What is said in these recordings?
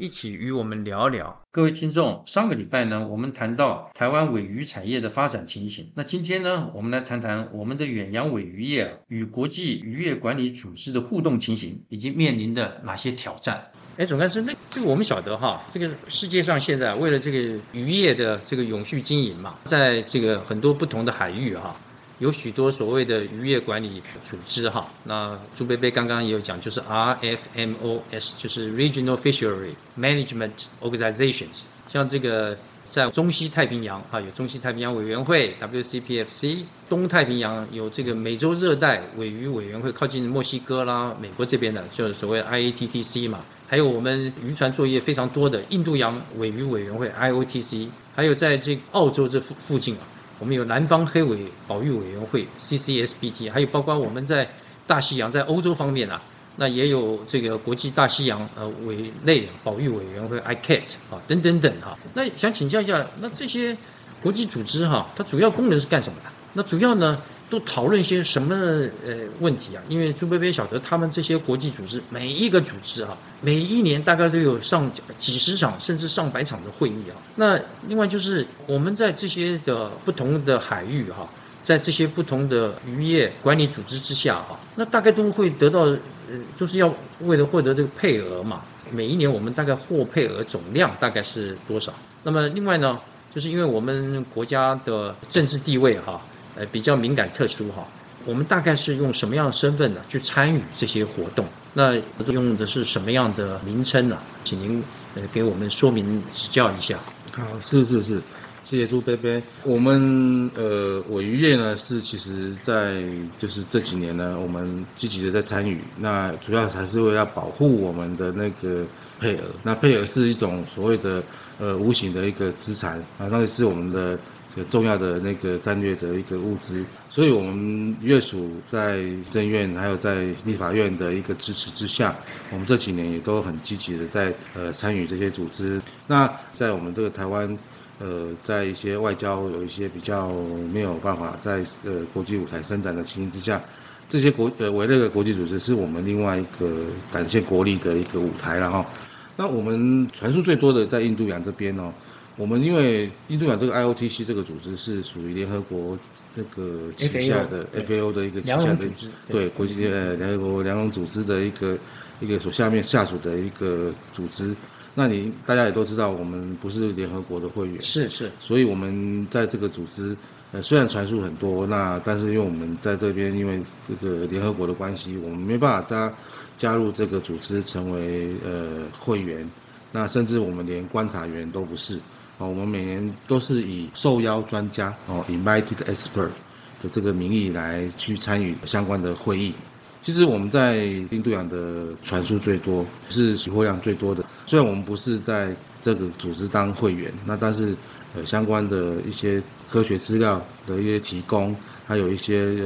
一起与我们聊聊，各位听众。上个礼拜呢，我们谈到台湾尾鱼产业的发展情形。那今天呢，我们来谈谈我们的远洋尾鱼业与国际渔业管理组织的互动情形，以及面临的哪些挑战。哎，总干事，那这个我们晓得哈，这个世界上现在为了这个渔业的这个永续经营嘛，在这个很多不同的海域哈。有许多所谓的渔业管理组织哈，那朱贝贝刚刚也有讲，就是 RFMOS，就是 Regional Fishery Management Organizations，像这个在中西太平洋哈有中西太平洋委员会 WCPFC，东太平洋有这个美洲热带尾鱼委员会，靠近墨西哥啦、美国这边的，就是所谓 IATTC 嘛，还有我们渔船作业非常多的印度洋尾鱼委员会 IOTC，还有在这澳洲这附附近啊。我们有南方黑尾保育委员会 （CCSBT），还有包括我们在大西洋，在欧洲方面啊，那也有这个国际大西洋呃委内保育委员会 （ICAT） 啊，等等等哈。那想请教一下，那这些国际组织哈，它主要功能是干什么的？那主要呢？都讨论些什么呃问题啊？因为朱贝贝晓得他们这些国际组织每一个组织哈，每一年大概都有上几十场甚至上百场的会议啊。那另外就是我们在这些的不同的海域哈，在这些不同的渔业管理组织之下哈，那大概都会得到呃，就是要为了获得这个配额嘛。每一年我们大概获配额总量大概是多少？那么另外呢，就是因为我们国家的政治地位哈。呃，比较敏感特殊哈，我们大概是用什么样的身份呢去参与这些活动？那用的是什么样的名称呢？请您呃给我们说明指教一下。好，是是是，谢谢朱贝贝。我们呃尾鱼业呢是其实在就是这几年呢，我们积极的在参与。那主要还是为了保护我们的那个配额。那配额是一种所谓的呃无形的一个资产啊，那也是我们的。重要的那个战略的一个物资，所以我们乐署在政院还有在立法院的一个支持之下，我们这几年也都很积极的在呃参与这些组织。那在我们这个台湾，呃，在一些外交有一些比较没有办法在呃国际舞台伸展的情形之下，这些国呃委内的国际组织是我们另外一个展现国力的一个舞台了哈。那我们传输最多的在印度洋这边哦。我们因为印度洋这个 IOTC 这个组织是属于联合国那个旗下的 FAO 的一个旗下的对。国际呃联合国粮农组织的一个一个所下面下属的一个组织。那你大家也都知道，我们不是联合国的会员，是是，所以我们在这个组织呃虽然传输很多，那但是因为我们在这边因为这个联合国的关系，我们没办法加加入这个组织成为呃会员，那甚至我们连观察员都不是。哦，我们每年都是以受邀专家哦，invited expert 的这个名义来去参与相关的会议。其实我们在印度洋的传输最多，是取货量最多的。虽然我们不是在这个组织当会员，那但是呃相关的一些科学资料的一些提供，还有一些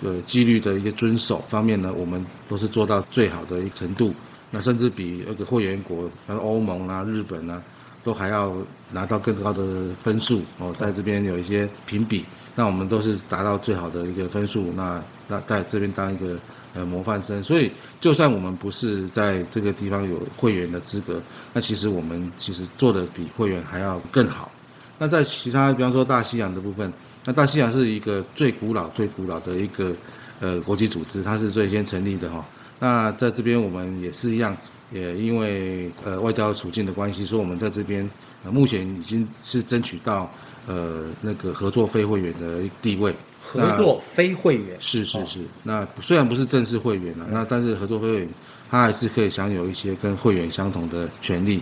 呃呃纪律的一些遵守方面呢，我们都是做到最好的一程度。那甚至比那个会员国，像欧盟啊、日本啊。都还要拿到更高的分数哦，在这边有一些评比，那我们都是达到最好的一个分数，那那在这边当一个呃模范生，所以就算我们不是在这个地方有会员的资格，那其实我们其实做的比会员还要更好。那在其他，比方说大西洋的部分，那大西洋是一个最古老、最古老的一个呃国际组织，它是最先成立的哈。那在这边我们也是一样。也因为呃外交处境的关系，所以我们在这边呃目前已经是争取到呃那个合作非会员的地位。合作非会员是是是，那虽然不是正式会员了，那但是合作非会员他还是可以享有一些跟会员相同的权利，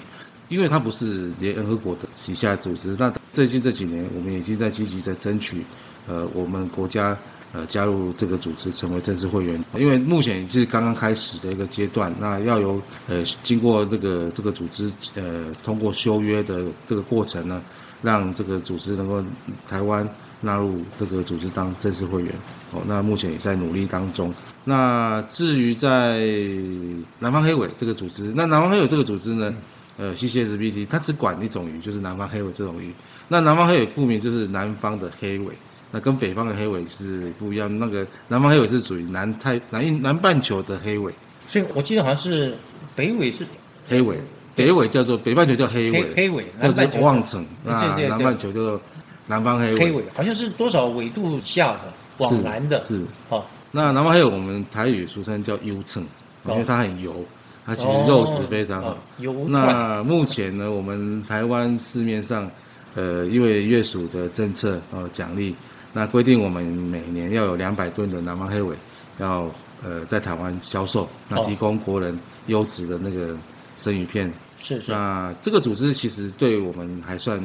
因为他不是联合国的旗下组织。那最近这几年，我们已经在积极在争取呃我们国家。呃，加入这个组织成为正式会员，因为目前是刚刚开始的一个阶段，那要由呃经过这个这个组织呃通过修约的这个过程呢，让这个组织能够台湾纳入这个组织当正式会员。哦，那目前也在努力当中。那至于在南方黑尾这个组织，那南方黑尾这个组织呢，呃，CCSBT 它只管一种鱼，就是南方黑尾这种鱼。那南方黑尾顾名就是南方的黑尾，那跟北方的黑尾是不一样。那个南方黑尾是属于南太南南半球的黑尾，所以我记得好像是北尾是黑尾，北尾叫做北半球叫黑尾，黑尾，叫做望城，那南半球叫做南方黑尾，黑尾，好像是多少纬度下的往南的，是。哦，那南方黑尾我们台语俗称叫油秤，因为它很油，它其实肉质非常好。那目前呢，我们台湾市面上，呃，因为月属的政策呃奖励，那规定我们每年要有两百吨的南方黑尾，要呃在台湾销售，那哦提供国人优质的那个生鱼片。是是那这个组织其实对我们还算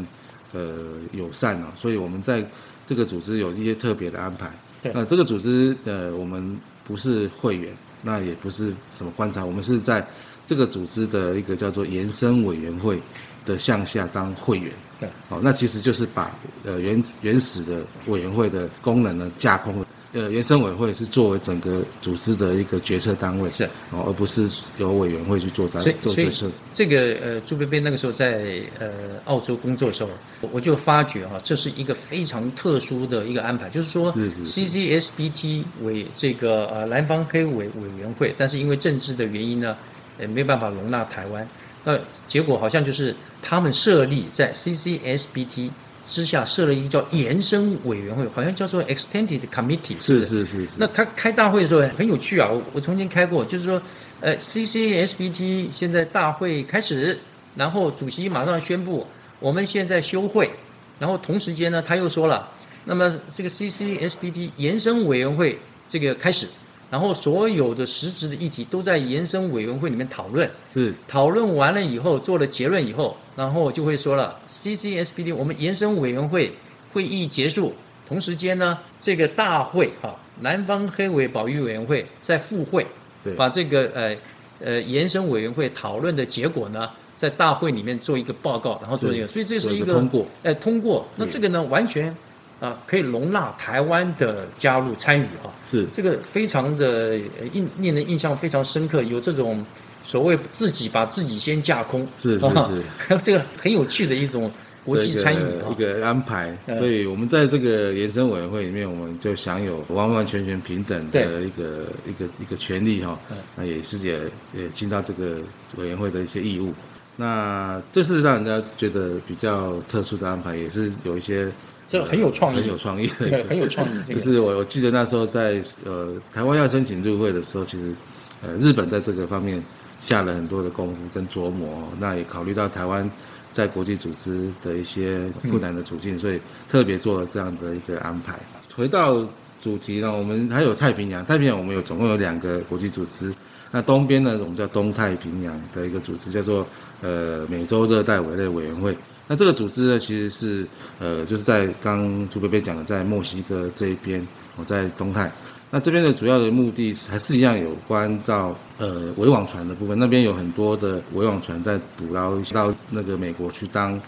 呃友善啊，所以我们在这个组织有一些特别的安排。对那这个组织呃，我们不是会员，那也不是什么观察，我们是在这个组织的一个叫做延伸委员会的项下当会员。对，哦，那其实就是把呃原原始的委员会的功能呢架空了。呃，原生委员会是作为整个组织的一个决策单位，是。哦，而不是由委员会去做在所以所以做决策。这个呃，朱贝贝那个时候在呃澳洲工作的时候，我我就发觉哈、这是一个非常特殊的一个安排，就是说是是是。CCSBT 委这个呃南方黑委委员会，但是因为政治的原因呢，呃没有办法容纳台湾，那结果好像就是他们设立在 CCSBT 之下设了一个叫延伸委员会，好像叫做 Extended Committee，是不是是是。那他开大会的时候很有趣啊，我我曾经开过，就是说，呃，CCSBT 现在大会开始，然后主席马上宣布我们现在休会，然后同时间呢他又说了，那么这个 CCSBT 延伸委员会这个开始，然后所有的实质的议题都在延伸委员会里面讨论，是。讨论完了以后做了结论以后，然后就会说了 CCSPD 我们延伸委员会会议结束，同时间呢，这个大会哈、南方黑尾保育委员会在复会，对。把这个呃呃延伸委员会讨论的结果呢，在大会里面做一个报告，然后做一个，所以这是一个通过，哎通过，那这个呢完全啊、可以容纳台湾的加入参与哈、是。这个非常的呃印令人印象非常深刻，有这种所谓自己把自己先架空，是是啊是。这个很有趣的一种国际参与啊。的一个安排，嗯。所以我们在这个延伸委员会里面，我们就享有完完全全平等的一个一个一个权利哈嗯，那也是也也尽到这个委员会的一些义务。那这是让人家觉得比较特殊的安排，也是有一些这很有创意很有创意对，很有创意。这个就是我我记得那时候在呃台湾要申请入会的时候，其实呃日本在这个方面下了很多的功夫跟琢磨哦，那也考虑到台湾在国际组织的一些困难的处境，所以特别做了这样的一个安排。回到主题呢，我们还有太平洋，太平洋我们有总共有两个国际组织。那东边呢，我们叫东太平洋的一个组织，叫做呃美洲热带委类委员会。那这个组织呢，其实是呃，就是在刚朱贝贝讲的，在墨西哥这一边，我在东太。那这边的主要的目的还是一样有关到呃围网船的部分，那边有很多的围网船在捕捞到那个美国去当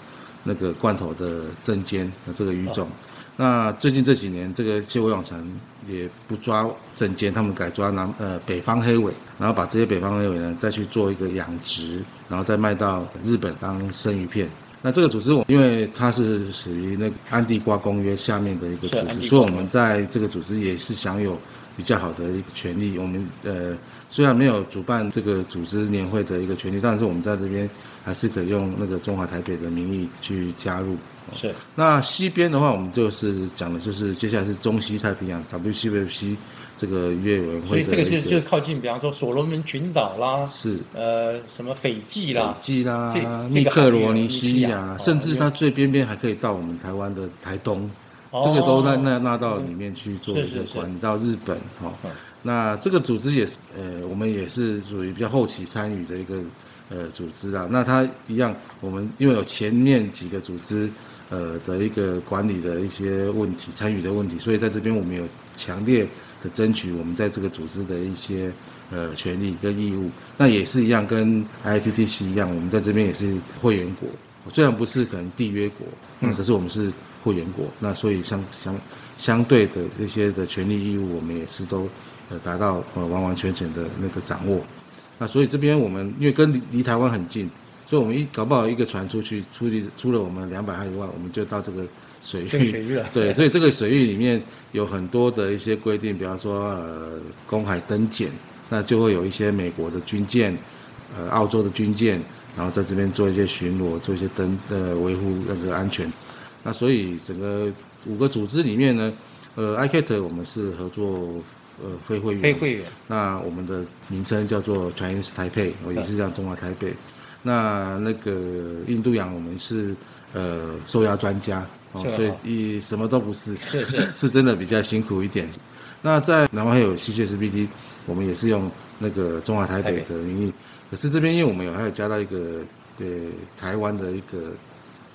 那个罐头的证件的这个鱼种。那最近这几年，这个些围网船也不抓证件，他们改抓南呃北方黑尾，然后把这些北方黑尾呢再去做一个养殖，然后再卖到日本当生鱼片。那这个组织我因为它是属于那个安地瓜公约下面的一个组织，所以我们在这个组织也是享有比较好的一个权利。我们呃虽然没有主办这个组织年会的一个权利，但是我们在这边还是可以用那个中华台北的名义去加入。是那西边的话，我们就是讲的就是接下来是中西太平洋 WCFC 这个渔业委员会所以这个是一就靠近，比方说所罗门群岛啦，是。呃，什么斐济啦，斐济啦这、密克罗尼西亚，哦甚至它最边边还可以到我们台湾的台东，哦。这个都纳纳纳到里面去做一是是是。个管，到日本哈、嗯。那这个组织也是，呃，我们也是属于比较后期参与的一个呃组织啊。那它一样，我们因为有前面几个组织呃的一个管理的一些问题、参与的问题，所以在这边我们有强烈的争取我们在这个组织的一些呃权利跟义务。那也是一样，跟 ITTC 一样，我们在这边也是会员国，虽然不是可能缔约国，嗯，可是我们是会员国，那所以相相相对的这些的权利义务，我们也是都呃达到呃完完全全的那个掌握。那所以这边我们因为跟离离台湾很近，所以我们一搞不好一个船出去，出去出了我们两百海以外，我们就到这个水域。水域了。对，所以这个水域里面有很多的一些规定，比方说呃公海登检，那就会有一些美国的军舰，呃澳洲的军舰，然后在这边做一些巡逻，做一些登呃维护那个安全。那所以整个五个组织里面呢，呃，ICAT 我们是合作呃非会员，非会员。那我们的名称叫做 Chinese Taipei，我也是叫中华台北。那那个印度洋我们是呃受压专家，哦，所以一什么都不是，是是 是真的比较辛苦一点。那在南湾还有 CCSBT，我们也是用那个中华台北的名义，可是这边因为我们有还有加到一个呃台湾的一个。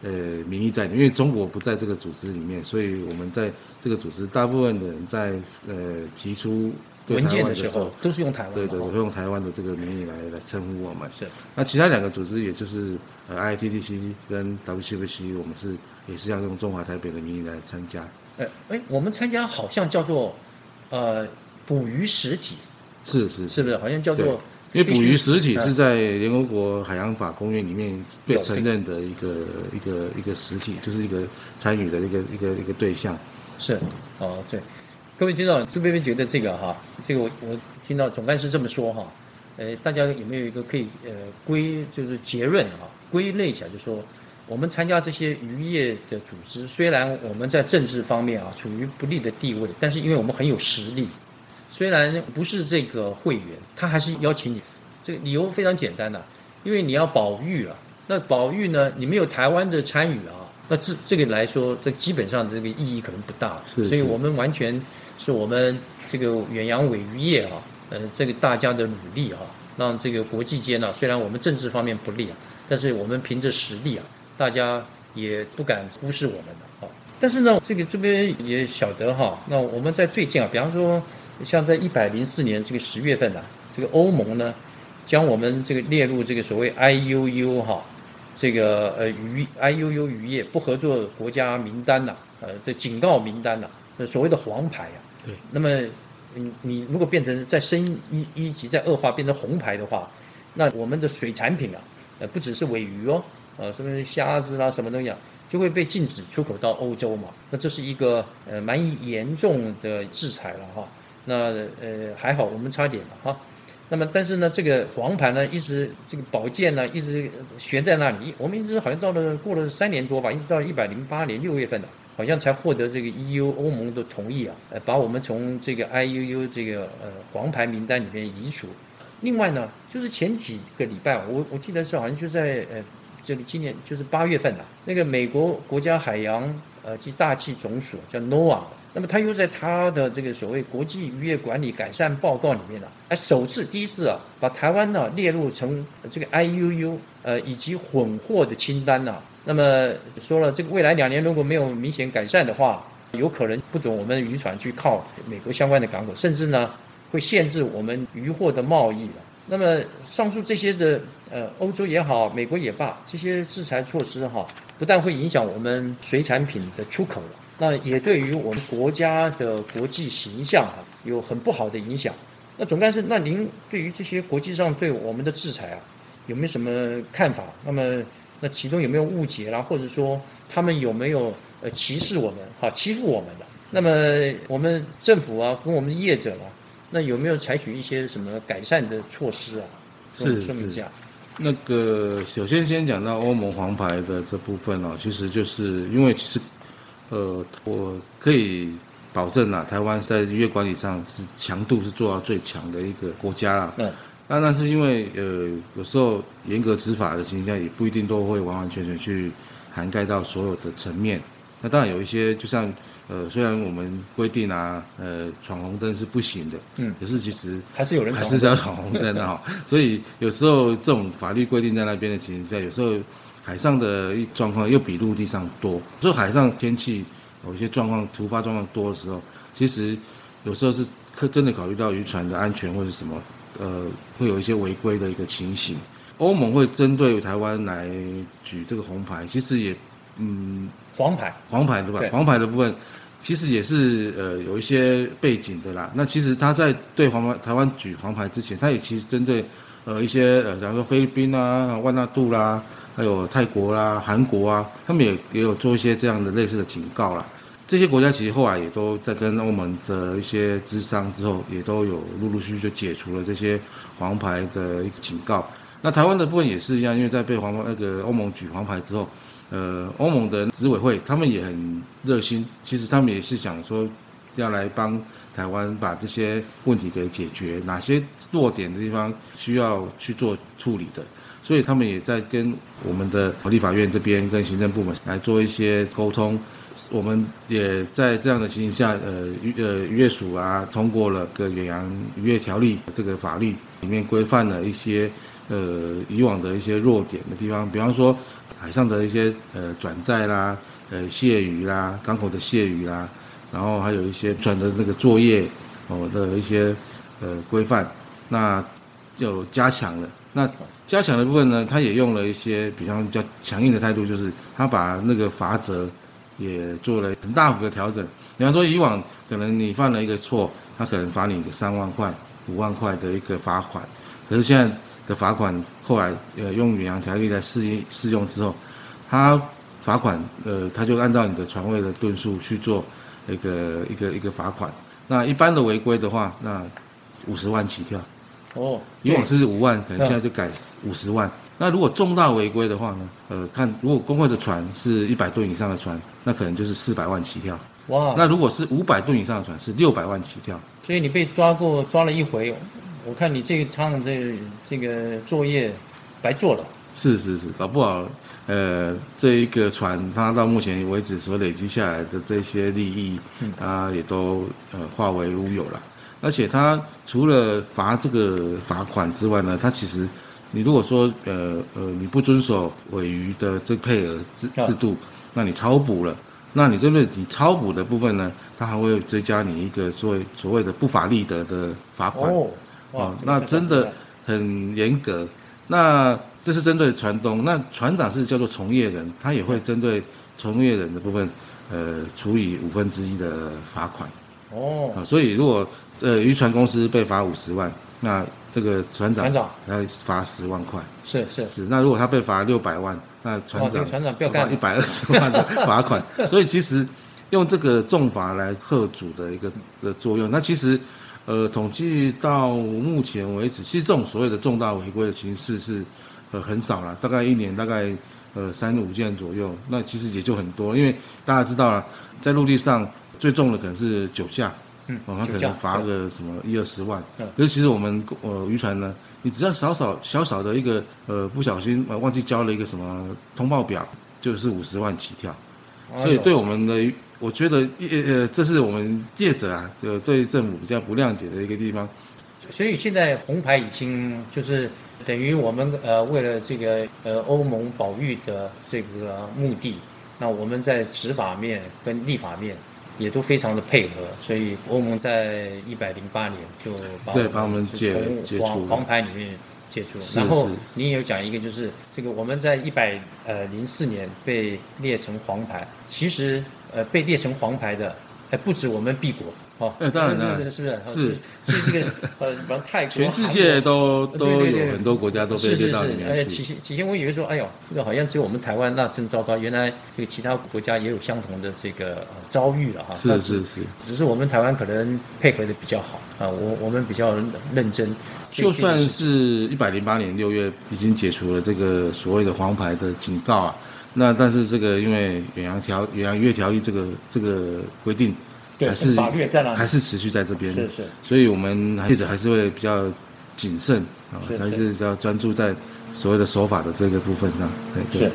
呃，名义在里面，因为中国不在这个组织里面，所以我们在这个组织，大部分的人在呃提出文件的时候，都是用台湾，对对，会用台湾的这个名义来来称呼我们。是。那其他两个组织，也就是呃 ITTC 跟 WCBC，我们是也是要用中华台北的名义来参加。呃哎，我们参加好像叫做呃捕鱼实体，是是是不是？好像叫做。因为捕鱼实体是在联合国海洋法公约里面被承认的一个一个一个实体，就是一个参与的一个一个一个对象。是，哦，对，各位听众朱贝贝觉得这个哈，这个我我听到总干事这么说哈，呃，大家有没有一个可以呃归就是结论啊，归类一下就说，我们参加这些渔业的组织，虽然我们在政治方面啊处于不利的地位，但是因为我们很有实力。虽然不是这个会员，他还是邀请你。这个理由非常简单呐，因为你要保育啊。那保育呢，你没有台湾的参与啊，那这这个来说，这基本上这个意义可能不大。是所以我们完全是我们这个远洋尾渔业啊，呃，这个大家的努力啊，让这个国际间呢，虽然我们政治方面不利啊，但是我们凭着实力啊，大家也不敢忽视我们的啊。但是呢，这个这边也晓得哈，那我们在最近啊，比方说。像在一百零四年这个十月份呢，这个欧盟呢，将我们这个列入这个所谓 IUU 哈，这个呃渔 IUU 渔业不合作国家名单呐，呃这警告名单呐，所谓的黄牌啊。对。那么你你如果变成再升一一级再恶化变成红牌的话，那我们的水产品啊，呃不只是尾鱼哦，呃什么虾子啦什么东西啊，就会被禁止出口到欧洲嘛。那这是一个呃蛮严重的制裁了哈。那呃还好，我们差点了哈。那么但是呢，这个黄牌呢，一直这个宝剑呢，一直悬在那里。我们一直好像到了过了三年多吧，一直到一百零八年六月份了，好像才获得这个 EU 欧盟的同意啊，呃，把我们从这个 IUU 这个呃黄牌名单里面移除。另外呢，就是前几个礼拜，我我记得是好像就在呃这个今年就是八月份了，那个美国国家海洋呃及大气总署叫 NOAA。那么他又在他的这个所谓国际渔业管理改善报告里面呢，哎，首次第一次啊，把台湾呢列入成这个 IUU 呃以及混货的清单呐。那么说了，这个未来两年如果没有明显改善的话，有可能不准我们渔船去靠美国相关的港口，甚至呢会限制我们渔获的贸易了。那么上述这些的呃欧洲也好，美国也罢，这些制裁措施哈，不但会影响我们水产品的出口了。那也对于我们国家的国际形象啊有很不好的影响。那总干事，那您对于这些国际上对我们的制裁啊，有没有什么看法？那么那其中有没有误解啦，或者说他们有没有呃歧视我们、哈欺负我们的？那么我们政府啊跟我们业者啊，那有没有采取一些什么改善的措施啊？是是。那个首先先讲到欧盟黄牌的这部分哦，其实就是因为其实。呃，我可以保证啊，台湾在渔业管理上是强度是做到最强的一个国家啦。嗯，那那是因为呃，有时候严格执法的情况下，也不一定都会完完全全去涵盖到所有的层面。那当然有一些，就像呃，虽然我们规定啊，呃，闯红灯是不行的，嗯，可是其实还是有人还是要闯红灯的哈。所以有时候这种法律规定在那边的情况下，有时候。海上的状况又比陆地上多，所以海上天气有一些状况突发状况多的时候，其实有时候是可真的考虑到渔船的安全或者什么，呃，会有一些违规的一个情形。欧盟会针对台湾来举这个红牌，其实也嗯黄牌，黄牌对吧对？黄牌的部分其实也是呃有一些背景的啦。那其实他在对黄牌台湾举黄牌之前，他也其实针对呃一些呃，假如说菲律宾啊、万纳杜啦，还有泰国啦、韩国啊，他们也也有做一些这样的类似的警告啦。这些国家其实后来也都在跟欧盟的一些资商之后，也都有陆陆续续就解除了这些黄牌的一个警告。那台湾的部分也是一样，因为在被黄那个欧盟举黄牌之后，呃，欧盟的执委会他们也很热心，其实他们也是想说要来帮台湾把这些问题给解决，哪些弱点的地方需要去做处理的，所以他们也在跟我们的立法院这边跟行政部门来做一些沟通。我们也在这样的情形下，呃，渔呃渔业署啊通过了个远洋渔业条例这个法律，里面规范了一些呃以往的一些弱点的地方，比方说海上的一些呃转载啦、呃卸鱼啦、港口的卸鱼啦，然后还有一些船的那个作业哦的一些呃规范，那就加强了。那加强的部分呢，它也用了一些比较比较强硬的态度，就是它把那个罚则也做了很大幅的调整。比方说，以往可能你犯了一个错，他可能罚你个三万块、五万块的一个罚款，可是现在的罚款后来呃用远洋条例来适应适用之后，他罚款呃他就按照你的船位的吨数去做一个一个一个罚款。那一般的违规的话，那五十万起跳。哦，以往是五万，可能现在就改五十万。那如果重大违规的话呢？呃，看如果工会的船是一百吨以上的船，那可能就是四百万起跳。哇，那如果是五百吨以上的船，是六百万起跳。所以你被抓过，抓了一回，我看你这个趟这这个作业白做了。是是是，搞不好，呃，这一个船它到目前为止所累积下来的这些利益，啊，也都呃化为乌有了。而且它除了罚这个罚款之外呢，它其实你如果说呃呃你不遵守尾鱼的这个配额制制度，那你超捕了，那你针对你超捕的部分呢，它还会追加你一个所谓所谓的不法利得的罚款。哦，哦，那真的很严格。那这是针对船东，那船长是叫做从业人，他也会针对从业人的部分，呃，处以五分之一的罚款。哦，啊，所以如果呃渔船公司被罚五十万，那这个船长船长要罚十万块。是是，是，那如果他被罚六百万，那船长船长不要干一百二十万的 罚款。所以其实用这个重罚来贺阻的一个的作用，那其实呃统计到目前为止，其实这种所谓的重大违规的形式是呃很少了，大概一年大概呃三五件左右，那其实也就很多，因为大家知道了，在陆地上最重的可能是酒驾。嗯哦，他可能罚个什么一二十万嗯，可是其实我们呃渔船呢，你只要少少小小的一个呃不小心呃忘记交了一个什么通报表，就是五十万起跳。哎所以对我们的，我觉得业呃这是我们业者啊，就对政府比较不谅解的一个地方。所以现在红牌已经就是等于我们呃为了这个呃欧盟保育的这个目的，那我们在执法面跟立法面也都非常的配合，所以欧盟在一百零八年就把对把我们解从解除了。黄黄牌里面解除了。然后是。你也有讲一个，就是这个我们在一百呃零四年被列成黄牌，其实呃被列成黄牌的，还不止我们 B 国哦，呃当然当然是不是？是所以这个呃，比方泰国、全世界都都有很多国家都被列到里面去。起先起先我以为说，哎呦，这个好像只有我们台湾那真糟糕，原来这个其他国家也有相同的这个呃遭遇了哈。是是是，只是我们台湾可能配合的比较好啊，我我们比较认真。就算是一百零八年六月已经解除了这个所谓的黄牌的警告啊，那但是这个因为远洋条远洋渔业条例这个这个规定，对还是法律也在那里还是持续在这边，是是所以我们记者还是会比较谨慎啊，还是比较专注在所谓的守法的这个部分上。对对是。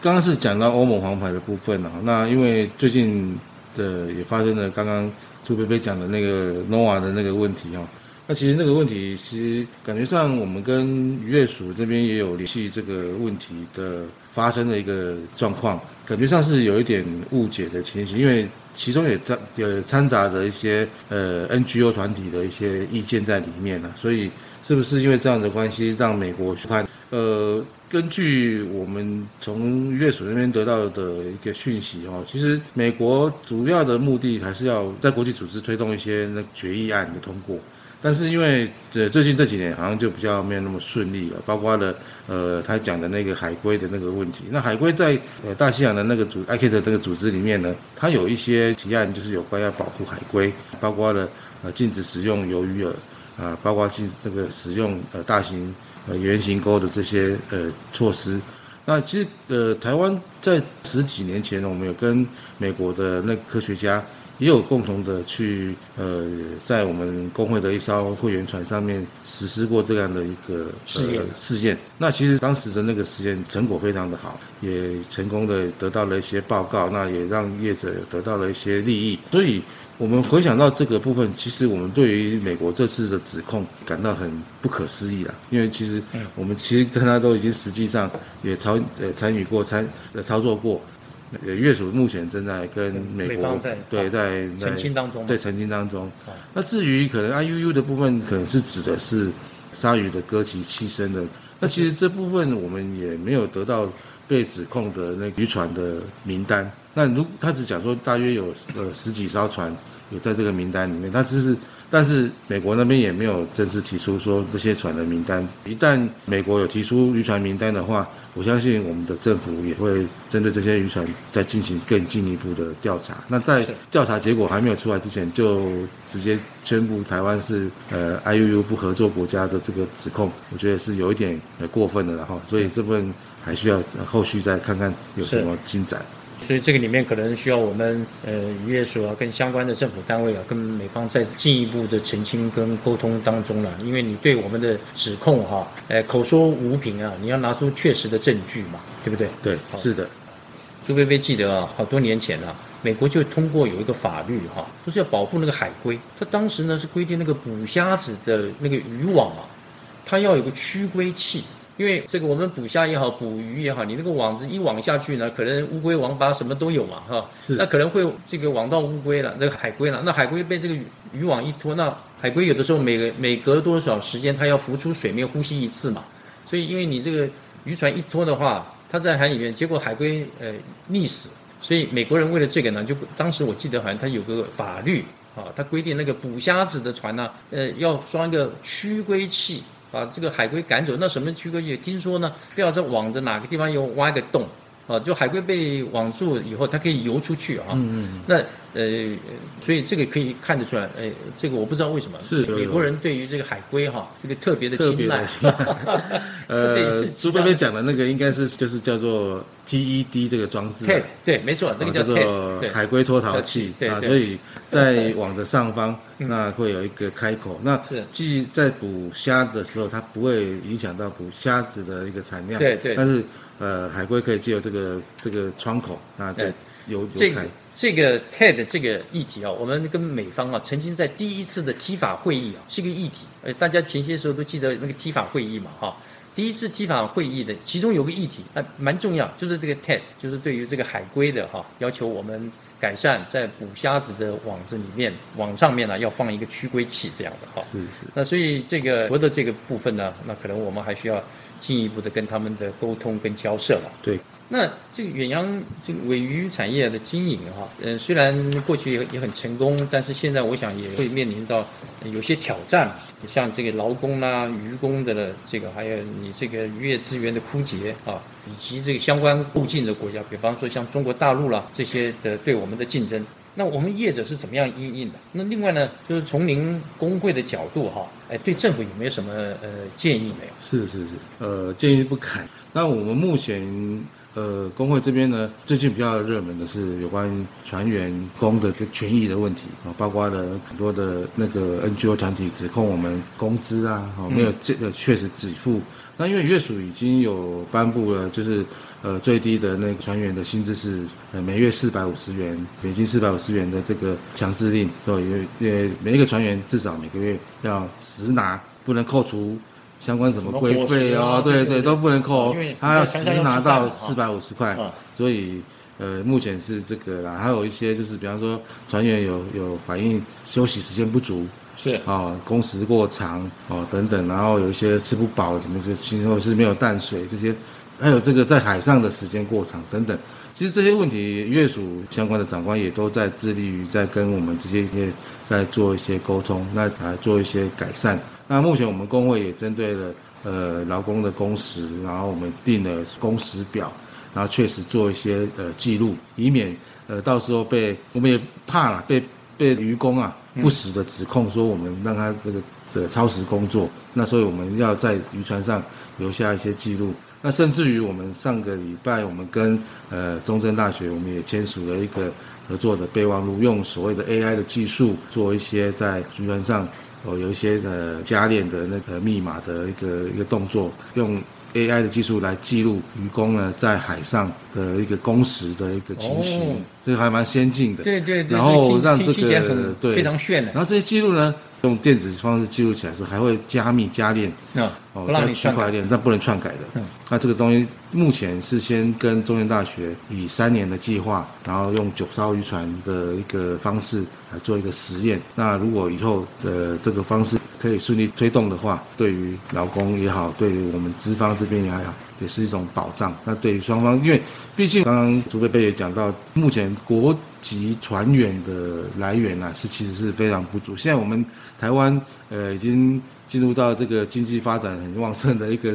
刚刚是讲到欧盟黄牌的部分啊，那因为最近的也发生了刚刚朱贝贝讲的那个 NOAA 的那个问题哈、那其实那个问题，其实感觉上我们跟渔业署这边也有联系这个问题的发生的一个状况，感觉上是有一点误解的情形，因为其中也掺掺杂着一些呃 NGO 团体的一些意见在里面呢、所以是不是因为这样的关系，让美国去判呃，根据我们从乐署那边得到的一个讯息哦，其实美国主要的目的还是要在国际组织推动一些那决议案的通过。但是因为这最近这几年好像就比较没有那么顺利了，包括了呃他讲的那个海龟的那个问题。那海龟在呃大西洋的那个组 ICAT 这个组织里面呢，它有一些提案就是有关要保护海龟，包括了呃禁止使用鱿鱼饵啊，包括禁那个使用呃大型呃圆形钩的这些呃措施。那其实呃台湾在十几年前呢，我们有跟美国的那科学家。也有共同的去呃，在我们工会的一艘会员船上面实施过这样的一个试验。试验。那其实当时的那个实验成果非常的好，也成功的得到了一些报告，那也让业者得到了一些利益。所以，我们回想到这个部分，其实我们对于美国这次的指控感到很不可思议了，因为其实我们其实跟他都已经实际上也操呃参与过参呃操作过。呃，乐署目前正在跟美国对在澄清当中，在澄清当中。那至于可能 I U U 的部分，可能是指的是鲨鱼的歌鳍栖身的。那其实这部分我们也没有得到被指控的那渔船的名单。那如他只讲说大约有呃十几艘船有在这个名单里面，他只是。但是美国那边也没有正式提出说这些船的名单。一旦美国有提出渔船名单的话，我相信我们的政府也会针对这些渔船再进行更进一步的调查。那在调查结果还没有出来之前，就直接宣布台湾是呃 I U U 不合作国家的这个指控，我觉得是有一点呃过分的了哈。所以这部分还需要后续再看看有什么进展。所以这个里面可能需要我们呃渔业署啊，跟相关的政府单位啊，跟美方再进一步的澄清跟沟通当中了。因为你对我们的指控哈，呃口说无凭啊，你要拿出确实的证据嘛，对不对？对，是的。朱薇薇记得啊，好多年前啊，美国就通过有一个法律哈，就是要保护那个海龟。它当时呢是规定那个捕虾子的那个渔网啊，它要有个驱龟器。因为这个我们捕虾也好，捕鱼也好，你那个网子一网下去呢，可能乌龟、王八什么都有嘛，哈，是，那可能会这个网到乌龟了，那个海龟了，那海龟被这个渔网一拖，那海龟有的时候每个每隔多少时间它要浮出水面呼吸一次嘛，所以因为你这个渔船一拖的话，它在海里面，结果海龟呃溺死，所以美国人为了这个呢，就当时我记得好像他有个法律啊，他规定那个捕虾子的船呢，呃要装一个驱龟器。把这个海龟赶走，那什么驱龟器？听说呢，不要在网的哪个地方有挖一个洞，啊，就海龟被网住以后，它可以游出去啊。嗯嗯。那呃，所以这个可以看得出来，哎，这个我不知道为什么是美国人对于这个海龟哈，这个特别的青睐。呃，朱贝贝讲的那个应该是就是叫做 TED 这个装置。对，没错，那个叫做海龟脱逃器啊，所以在网的上方那会有一个开口，那既在捕虾的时候，它不会影响到捕虾子的一个产量。对对。但是呃，海龟可以借由这个这个窗口啊，对，有这个。这个 TED 这个议题啊，我们跟美方啊，曾经在第一次的 T 法会议啊，是个议题。呃，大家前些时候都记得那个 T 法会议嘛，哈。第一次 T 法会议的其中有个议题，呃，蛮重要，就是这个 TED，就是对于这个海龟的哈，要求我们改善在捕虾子的网子里面，网上面呢要放一个驱龟器这样子哈。是是。那所以这个国的这个部分呢，那可能我们还需要进一步的跟他们的沟通跟交涉了。对。那这个远洋这个尾鱼产业的经营哈，嗯，虽然过去也也很成功，但是现在我想也会面临到有些挑战，像这个劳工啦、渔工的这个，还有你这个渔业资源的枯竭啊，以及这个相关附近的国家，比方说像中国大陆啦这些的对我们的竞争，那我们业者是怎么样应应的？那另外呢，就是从您工会的角度哈，哎，对政府有没有什么呃建议没有？是是是，呃，建议不砍。那我们目前。呃，工会这边呢，最近比较热门的是有关船员工的这权益的问题啊，包括了很多的那个 NGO 团体指控我们工资啊，哦没有这个确实给付。那因为月署已经有颁布了，就是呃最低的那个船员的薪资是呃每月四百五十元，每金四百五十元的这个强制令，对，因为呃每一个船员至少每个月要实拿，不能扣除。相关什么规费啊，对对都不能扣，他要实拿到四百五十块，所以呃目前是这个啦。还有一些就是比方说船员有有反映休息时间不足，是啊，工时过长哦等等，然后有一些吃不饱，什么是，或者是没有淡水这些，还有这个在海上的时间过长等等。其实这些问题，月署相关的长官也都在致力于在跟我们这些业在做一些沟通，那来做一些改善。那目前我们工会也针对了呃劳工的工时，然后我们定了工时表，然后确实做一些呃记录，以免呃到时候被我们也怕了被被渔工啊不实的指控说我们让他这个的超时工作，那所以我们要在渔船上留下一些记录。那甚至于我们上个礼拜，我们跟呃中正大学，我们也签署了一个合作的备忘录，用所谓的 AI 的技术做一些在渔船上哦有一些呃加链的那个密码的一个一个动作，用 AI 的技术来记录渔工呢在海上的一个工时的一个情形，这个还蛮先进的。对对对，然后让这个对。非常炫的。然，后这些记录呢，用电子方式记录起来的时候，还会加密加链。那哦，不让在你篡改。区块链，但不能篡改的。嗯那这个东西目前是先跟中原大学以三年的计划，然后用九艘渔船的一个方式来做一个实验。那如果以后的这个方式可以顺利推动的话，对于劳工也好，对于我们资方这边也好，也是一种保障。那对于双方，因为毕竟刚刚朱贝贝也讲到，目前国籍船员的来源啊，是其实是非常不足。现在我们台湾呃已经进入到这个经济发展很旺盛的一个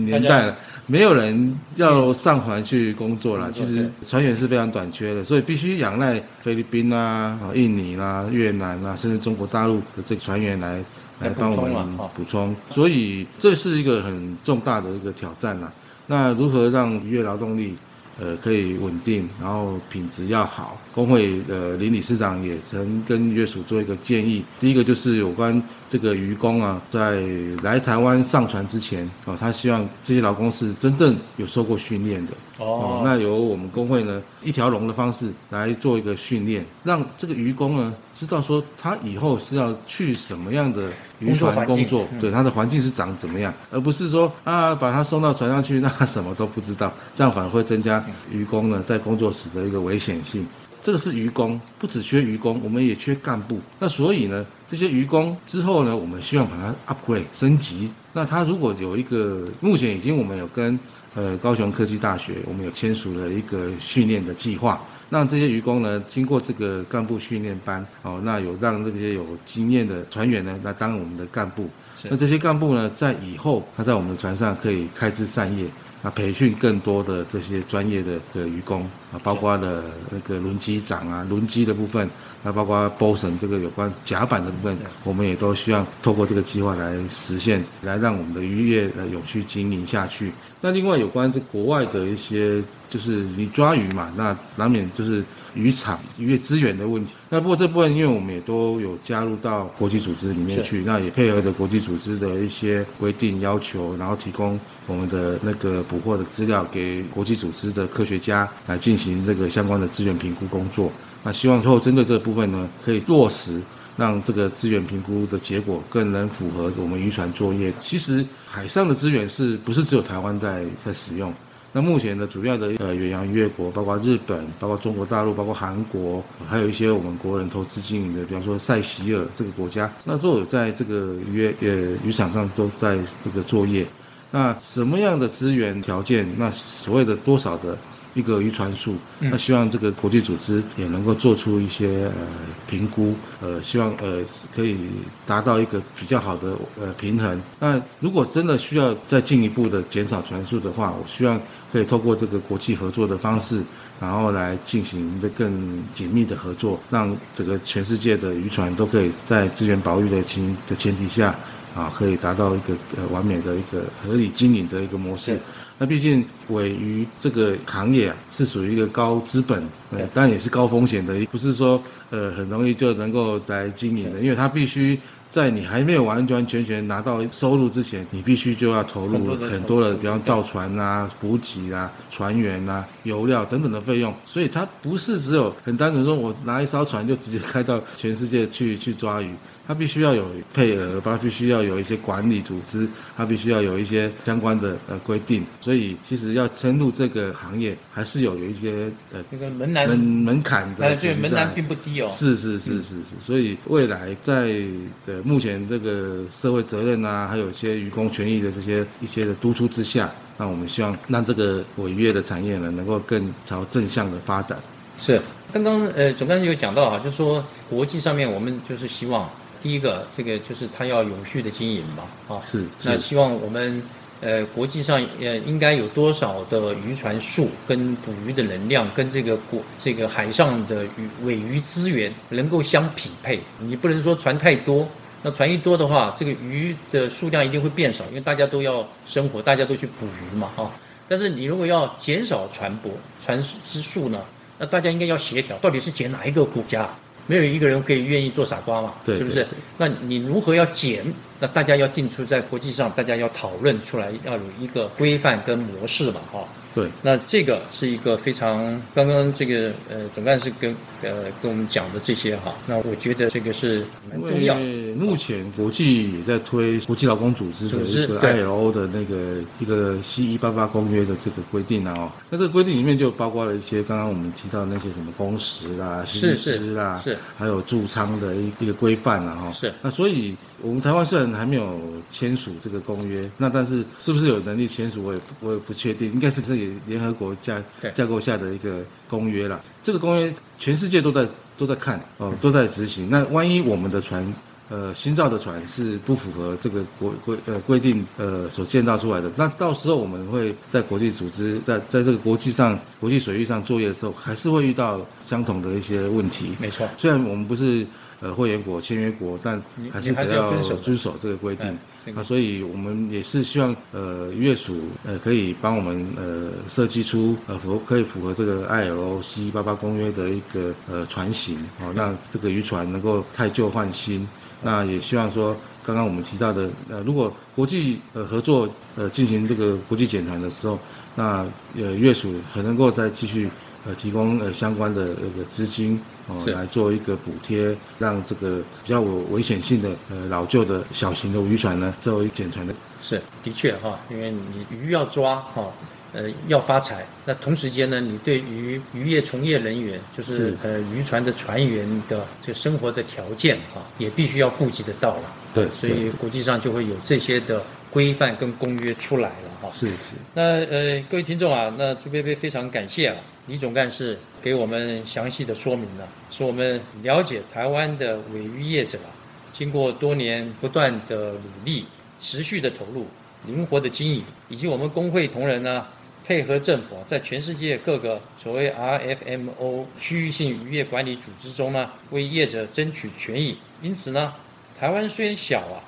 年代了，没有人要上船去工作了。其实船员是非常短缺的，所以必须仰赖菲律宾啊、啊印尼啦、越南啊，甚至中国大陆的这个船员来来来帮我们补充。所以这是一个很重大的一个挑战啦。那如何让渔业劳动力呃可以稳定，然后品质要好？工会的林理事长也曾跟约署做一个建议，第一个就是有关这个渔工啊，在来台湾上船之前哦，他希望这些劳工是真正有受过训练的。哦，那由我们工会呢一条龙的方式来做一个训练，让这个渔工呢知道说他以后是要去什么样的渔船工工作对他的环境是长怎么样，而不是说啊把他送到船上去，那他什么都不知道，这样反而会增加渔工呢在工作时的一个危险性。这个是渔工，不只缺渔工，我们也缺干部。那所以呢，这些渔工之后呢，我们希望把它 upgrade 升级。那他如果有一个，目前已经我们有跟呃高雄科技大学，我们有签署了一个训练的计划，让这些渔工呢经过这个干部训练班，哦，那有让这些有经验的船员呢来当我们的干部。那这些干部呢，在以后他在我们的船上可以开枝散叶，啊，培训更多的这些专业的呃渔工啊，包括了那个轮机长啊，轮机的部分，啊，包括 bosun 这个有关甲板的部分，我们也都希望透过这个计划来实现，来让我们的渔业呃永续经营下去。那另外有关这国外的一些，就是你抓鱼嘛，那难免就是渔场渔业资源的问题。那不过这部分，因为我们也都有加入到国际组织里面去，那也配合着国际组织的一些规定要求，然后提供我们的那个捕获的资料给国际组织的科学家来进行这个相关的资源评估工作。那希望最后针对这部分呢，可以落实。让这个资源评估的结果更能符合我们渔船作业。其实海上的资源是不是只有台湾在在使用？那目前的主要的呃远洋渔业国，包括日本、包括中国大陆、包括韩国，还有一些我们国人投资经营的，比方说塞西尔这个国家，那都有在这个渔业呃渔场上都在这个作业。那什么样的资源条件？那所谓的多少的一个渔船数？那希望这个国际组织也能够做出一些呃评估，呃，希望呃可以达到一个比较好的呃平衡。那如果真的需要再进一步的减少船数的话，我希望可以透过这个国际合作的方式，然后来进行的更紧密的合作，让整个全世界的渔船都可以在资源保育的情的前提下。啊，可以达到一个呃完美的一个合理经营的一个模式。那毕竟尾鱼这个行业啊，是属于一个高资本，呃，当然也是高风险的，不是说呃很容易就能够来经营的，因为它必须在你还没有完完全全拿到收入之前，你必须就要投入很多的，比方造船啊、补给啊、船员啊、油料等等的费用，所以它不是只有很单纯说我拿一艘船就直接开到全世界去去抓鱼。它必须要有配额，它必须要有一些管理组织，它必须要有一些相关的呃规定。所以其实要深入这个行业，还是有有一些呃那个门槛门门槛的呃，对，门槛并不低哦。是是是是是，所以未来在呃目前这个社会责任啊，还有一些渔工权益的这些一些的督促之下，那我们希望让这个违约的产业呢，能够更朝正向的发展。是，刚刚呃总干事有讲到啊，就是说国际上面我们就是希望第一个这个就是它要永续的经营嘛，啊，是是那希望我们呃国际上呃应该有多少的渔船数跟捕鱼的能量跟这个国这个海上的鱼尾鱼资源能够相匹配，你不能说船太多。那船一多的话，这个鱼的数量一定会变少，因为大家都要生活，大家都去捕鱼嘛，哈、但是你如果要减少船舶船只数呢，那大家应该要协调，到底是减哪一个国家？没有一个人可以愿意做傻瓜嘛，对是不是？那你如何要减？那大家要定出在国际上，大家要讨论出来，要有一个规范跟模式嘛，哈、对，那这个是一个非常刚刚这个呃总干事跟呃跟我们讲的这些哈，那我觉得这个是蛮重要。因为目前国际也在推国际劳工组织的一个 ILO 的那个一个 C 一八八公约的这个规定啊，哦，那这个规定里面就包括了一些刚刚我们提到的那些什么工时啦、薪资啦，是还有驻仓的一一个规范啊，哈，是。那所以我们台湾虽然还没有签署这个公约，那但是是不是有能力签署，我也我也不确定，应该是这个联合国架架构下的一个公约了。这个公约全世界都在都在看哦，都在执行。那万一我们的船呃新造的船是不符合这个国规呃规定呃所建造出来的，那到时候我们会在国际组织在在这个国际上国际水域上作业的时候，还是会遇到相同的一些问题。没错，虽然我们不是呃会员国、签约国，但还是得要遵守遵守这个规定哎。这个啊，所以我们也是希望呃渔业署呃可以帮我们呃设计出呃符合可以符合这个 ILO C 八八公约的一个呃船型哦，让这个渔船能够汰旧换新。那也希望说，刚刚我们提到的呃，如果国际呃合作呃进行这个国际检船的时候，那呃渔业署还能够再继续呃提供呃相关的那个资金哦是。来做一个补贴，让这个比较有危险性的呃老旧的小型的渔船呢作为减船的。是的确哈，因为你鱼要抓哈，呃要发财，那同时间呢，你对于渔业从业人员，就是是。呃渔船的船员的这生活的条件哈，也必须要顾及得到了。对所以国际上就会有这些的规范跟公约出来了哈。是是那呃，各位听众啊，那朱贝贝非常感谢啊，李总干事给我们详细的说明了，说我们了解台湾的尾渔业者啊，经过多年不断的努力、持续的投入、灵活的经营，以及我们工会同仁呢，配合政府啊，在全世界各个所谓 RFMO 区域性渔业管理组织中呢，为业者争取权益。因此呢，台湾虽然小啊，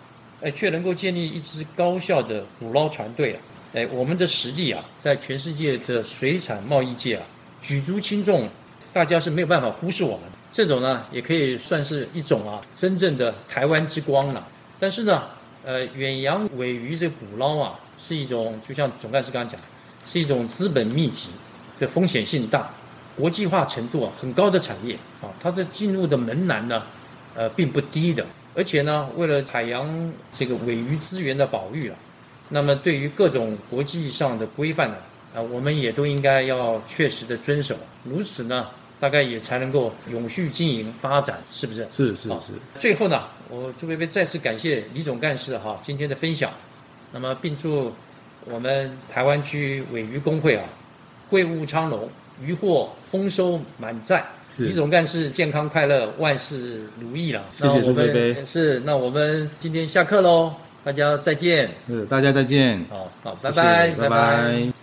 哎，却能够建立一支高效的捕捞船队啊。哎，我们的实力啊，在全世界的水产贸易界啊，举足轻重，大家是没有办法忽视我们。这种呢，也可以算是一种啊，真正的台湾之光了。但是呢，呃，远洋尾鱼这捕捞啊，是一种就像总干事刚刚讲，是一种资本密集，这风险性大，国际化程度啊很高的产业啊，它的进入的门槛呢，呃，并不低的。而且呢，为了海洋这个尾鱼资源的保育啊，那么对于各种国际上的规范呢，啊，我们也都应该要确实的遵守。如此呢，大概也才能够永续经营发展，是不是？好是是是，最后呢，我朱贝贝再次感谢李总干事哈今天的分享，那么并祝我们台湾区尾鱼工会啊，贵物昌隆，渔获丰收满载。李总干事健康快乐，万事如意了。谢谢朱贝贝是，那我们今天下课喽，大家再见。呃，大家再见，好好，拜拜，拜拜